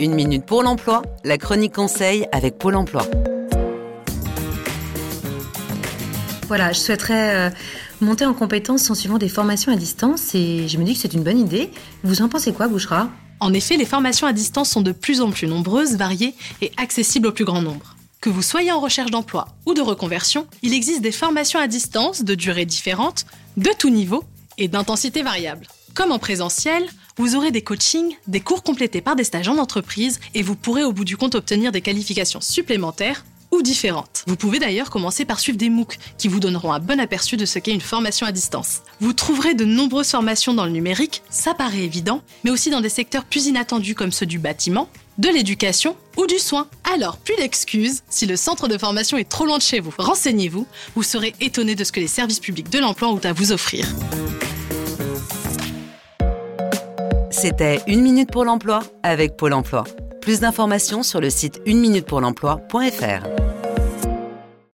Une minute pour l'emploi, la chronique conseil avec Pôle emploi. Voilà, je souhaiterais euh, monter en compétence en suivant des formations à distance et je me dis que c'est une bonne idée. Vous en pensez quoi, Bouchera En effet, les formations à distance sont de plus en plus nombreuses, variées et accessibles au plus grand nombre. Que vous soyez en recherche d'emploi ou de reconversion, il existe des formations à distance de durée différente, de tout niveau et d'intensité variable. Comme en présentiel, vous aurez des coachings, des cours complétés par des stages en entreprise et vous pourrez au bout du compte obtenir des qualifications supplémentaires ou différentes. Vous pouvez d'ailleurs commencer par suivre des MOOC qui vous donneront un bon aperçu de ce qu'est une formation à distance. Vous trouverez de nombreuses formations dans le numérique, ça paraît évident, mais aussi dans des secteurs plus inattendus comme ceux du bâtiment, de l'éducation ou du soin. Alors, plus d'excuses, si le centre de formation est trop loin de chez vous, renseignez-vous, vous serez étonné de ce que les services publics de l'emploi ont à vous offrir. C'était Une minute pour l'emploi avec Pôle emploi. Plus d'informations sur le site uneminutepourlemploi.fr.